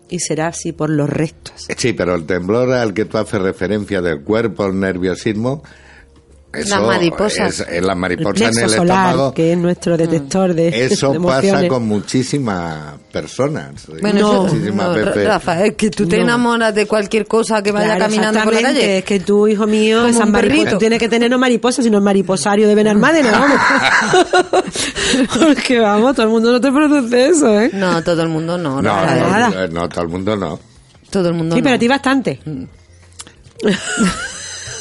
y será así por los restos. Sí, pero el temblor al que tú haces referencia del cuerpo, el nerviosismo, eso Las mariposas. Es, es la El mariposa en el solar, estómago. que es nuestro detector de, Eso de pasa con muchísimas personas. Bueno, No, muchísimas no, veces. Rafa, es que tú te No. enamoras de cualquier cosa que vaya Claro, caminando por la calle. Es que tú, hijo mío, mariposas, perrito. tú tienes que tener no mariposas, sino mariposario de Benalmádena, vamos. Porque vamos, todo el mundo no te produce eso, ¿eh? No, todo el mundo no. No, no, nada. no, todo el mundo no. Todo el mundo Sí, no. pero a ti bastante.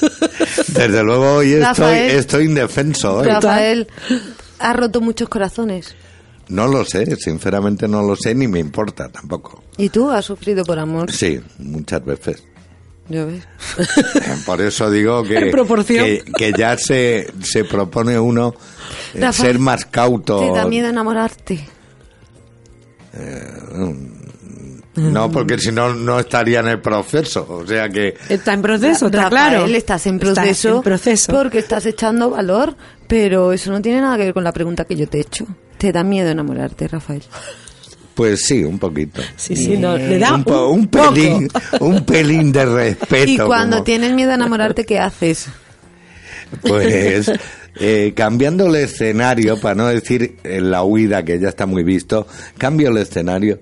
Desde luego hoy estoy, Rafael. estoy indefenso. hoy. Rafael ha roto muchos corazones. No lo sé, sinceramente no lo sé ni me importa tampoco. ¿Y tú has sufrido por amor? Sí, muchas veces. Yo ves. Eh, Por eso digo que, que, que ya se, se propone uno eh, Rafael, ser más cauto. ¿Te da miedo enamorarte? No, porque si no, no estaría en el proceso. O sea que Está en proceso, está Rafael, claro. estás en Está proceso, en proceso. porque estás echando valor, pero eso no tiene nada que ver con la pregunta que yo te he hecho. ¿Te da miedo enamorarte, Rafael? Pues sí, un poquito. Sí, sí, no, le da un, po- un un poco. pelín, un pelín de respeto. y cuando como- tienes miedo a enamorarte, ¿qué haces? Pues eh, cambiando el escenario, para no decir en la huida, que ya está muy visto, cambio el escenario.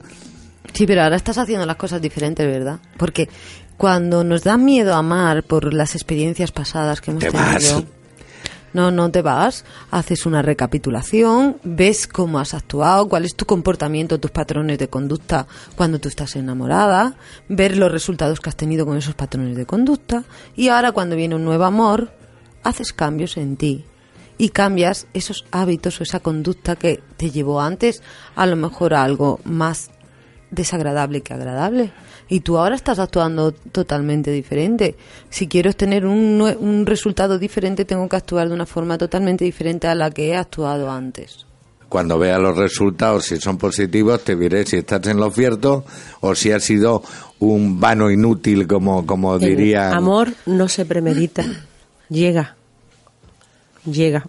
Sí, pero ahora estás haciendo las cosas diferentes, ¿verdad? Porque cuando nos da miedo amar por las experiencias pasadas que hemos Te tenido, vas. no, no te vas, haces una recapitulación, ves cómo has actuado, cuál es tu comportamiento, tus patrones de conducta cuando tú estás enamorada, ver los resultados que has tenido con esos patrones de conducta y ahora cuando viene un nuevo amor, haces cambios en ti y cambias esos hábitos o esa conducta que te llevó antes a lo mejor a algo más desagradable que agradable. Y tú ahora estás actuando totalmente diferente. Si quiero tener un, un resultado diferente, tengo que actuar de una forma totalmente diferente a la que he actuado antes. Cuando vea los resultados, si son positivos, te diré si estás en lo cierto o si has sido un vano inútil, como, como El diría. amor no se premedita, llega, llega.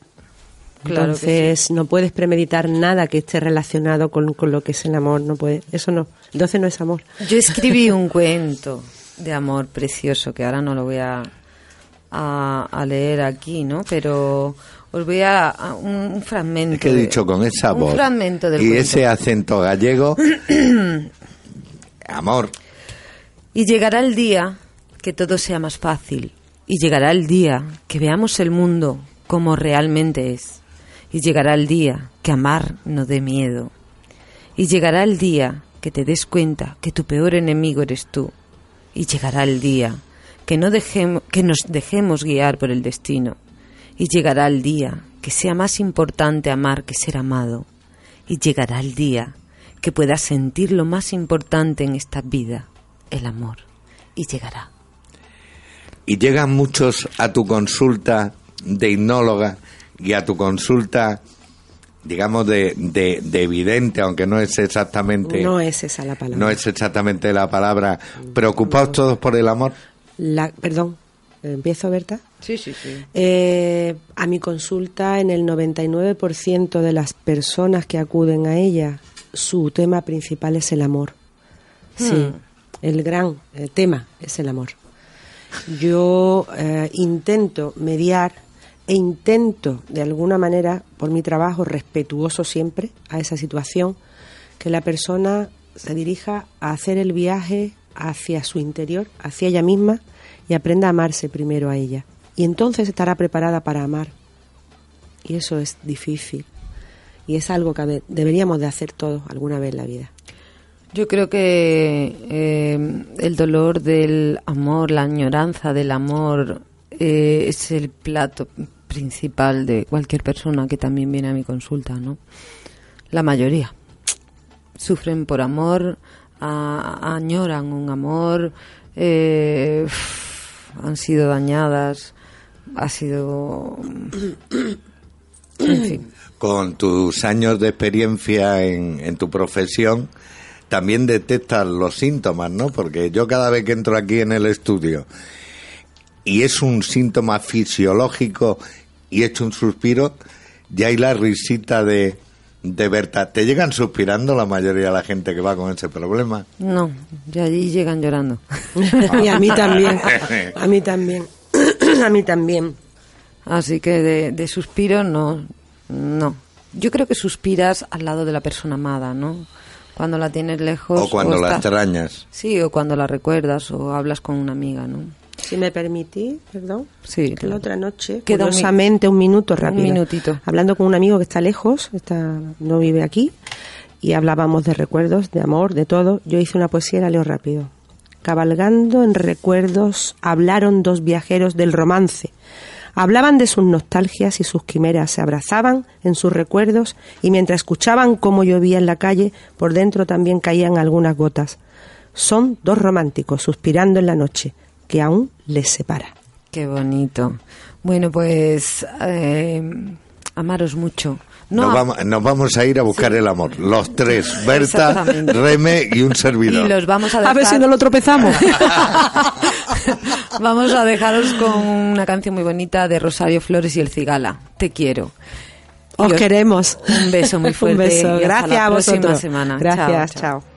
Claro Entonces no puedes premeditar nada que esté relacionado con, con lo que es el amor, no puede, eso no. Entonces no es amor. Yo escribí un cuento de amor precioso que ahora no lo voy a, a, a leer aquí, ¿no? Pero os voy a, a un, un fragmento. Es que he dicho con esa un voz fragmento del y cuento. ese acento gallego, amor. Y llegará el día que todo sea más fácil. Y llegará el día que veamos el mundo como realmente es. Y llegará el día que amar no dé miedo. Y llegará el día que te des cuenta que tu peor enemigo eres tú. Y llegará el día que, no dejemos, que nos dejemos guiar por el destino. Y llegará el día que sea más importante amar que ser amado. Y llegará el día que puedas sentir lo más importante en esta vida, el amor. Y llegará. Y llegan muchos a tu consulta de hipnóloga y a tu consulta, digamos, de, de, de evidente, aunque no es exactamente... No es esa la palabra. no es exactamente la palabra. ¿Preocupados todos por el amor? La, perdón, ¿empiezo, Berta? Sí, sí, sí. Eh, a mi consulta, en el 99% de las personas que acuden a ella, su tema principal es el amor. Sí, Hmm. el gran eh, tema es el amor. Yo eh, intento mediar e intento, de alguna manera, por mi trabajo respetuoso siempre a esa situación, que la persona se dirija a hacer el viaje hacia su interior, hacia ella misma, y aprenda a amarse primero a ella. Y entonces estará preparada para amar. Y eso es difícil. Y es algo que de- deberíamos de hacer todos alguna vez en la vida. Yo creo que eh, el dolor del amor, la añoranza del amor, eh, es el plato principal de cualquier persona que también viene a mi consulta, ¿no? La mayoría sufren por amor, a- añoran un amor, eh, han sido dañadas, ha sido, en fin. Con tus años de experiencia en, en tu profesión, también detectas los síntomas, ¿no? Porque yo cada vez que entro aquí en el estudio y es un síntoma fisiológico y echo un suspiro, ya hay la risita de, de Berta. ¿Te llegan suspirando la mayoría de la gente que va con ese problema? No, y allí llegan llorando. y a mí también. A mí también. a mí también. Así que de, de suspiro no, no. Yo creo que suspiras al lado de la persona amada, ¿no? Cuando la tienes lejos. O cuando la estás- extrañas. Sí, o cuando la recuerdas o hablas con una amiga, ¿no? Si me permitís, perdón. Sí, la otra noche, un curiosamente, un, minuto un rápido. minutito. Hablando con un amigo que está lejos, está, no vive aquí, y hablábamos de recuerdos, de amor, de todo. Yo hice una poesía, la leo rápido. Cabalgando en recuerdos, hablaron dos viajeros del romance. Hablaban de sus nostalgias y sus quimeras, se abrazaban en sus recuerdos y mientras escuchaban cómo llovía en la calle, por dentro también caían algunas gotas. Son dos románticos suspirando en la noche, que aún les separa. Qué bonito. Bueno, pues eh, amaros mucho. No, nos, vamos, nos vamos a ir a buscar el amor. Los tres, Berta. Reme y un servidor. y los vamos a A dejar. ver si no lo tropezamos. Vamos a dejaros con una canción muy bonita de Rosario Flores y el Cigala. Te quiero. Os queremos. Un beso muy fuerte. Un beso. y hasta Gracias la a próxima vosotros. semana. Gracias. Chao, chao.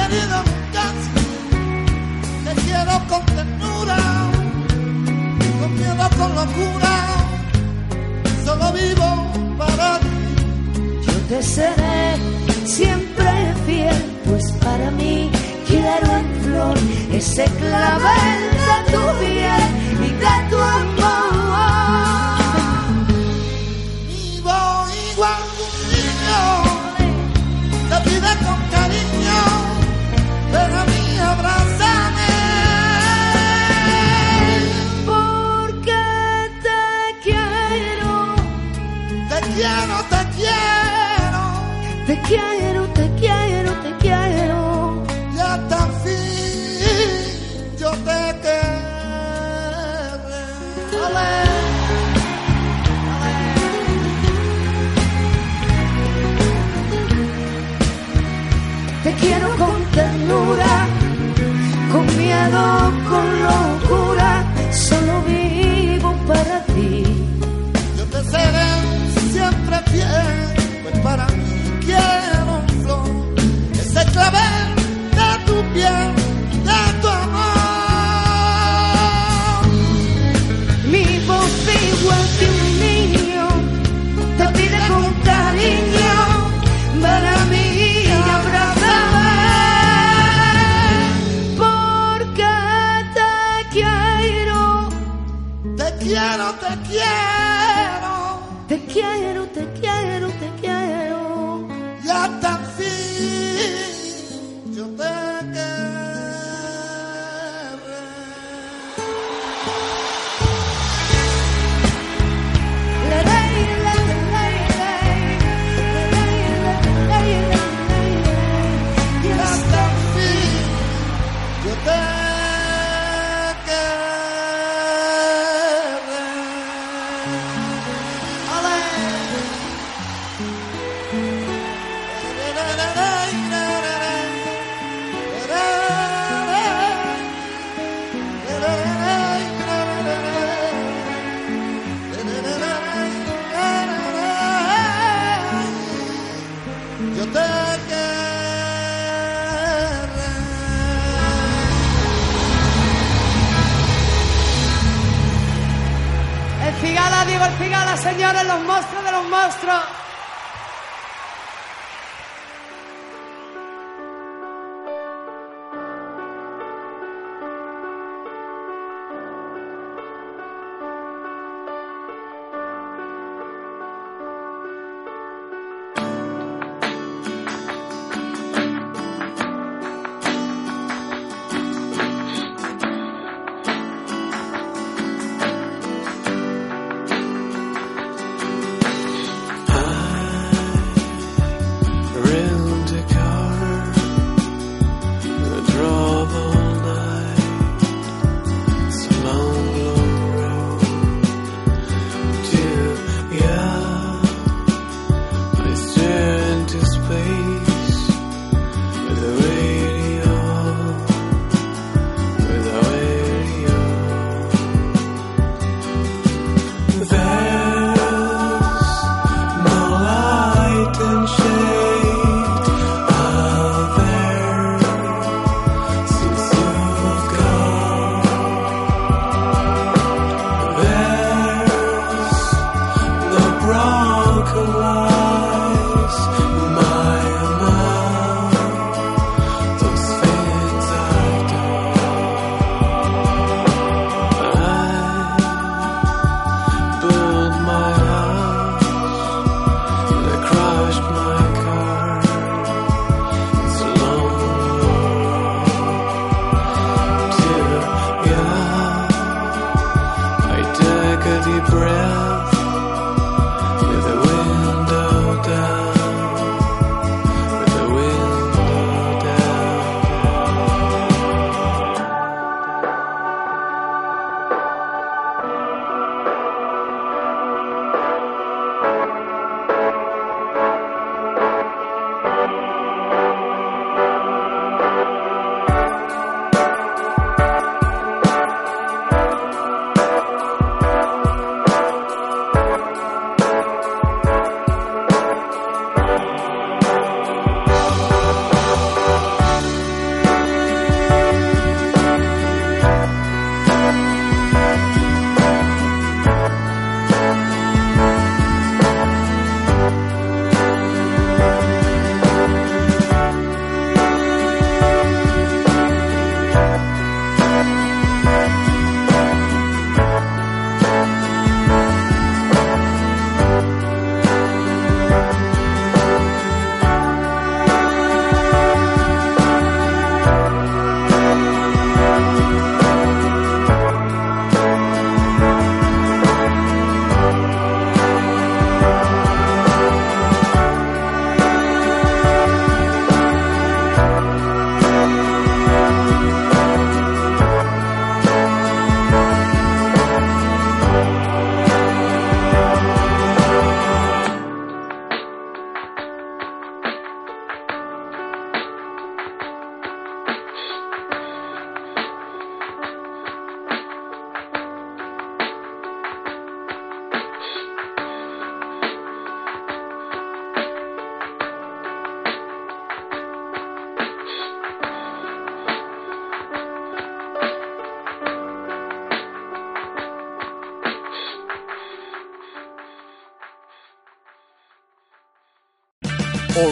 querido te quiero con ternura, con miedo, con locura. Solo vivo para ti. Yo te seré siempre fiel, pues para mí quiero en flor ese clavel de tu piel y de tu amor. Te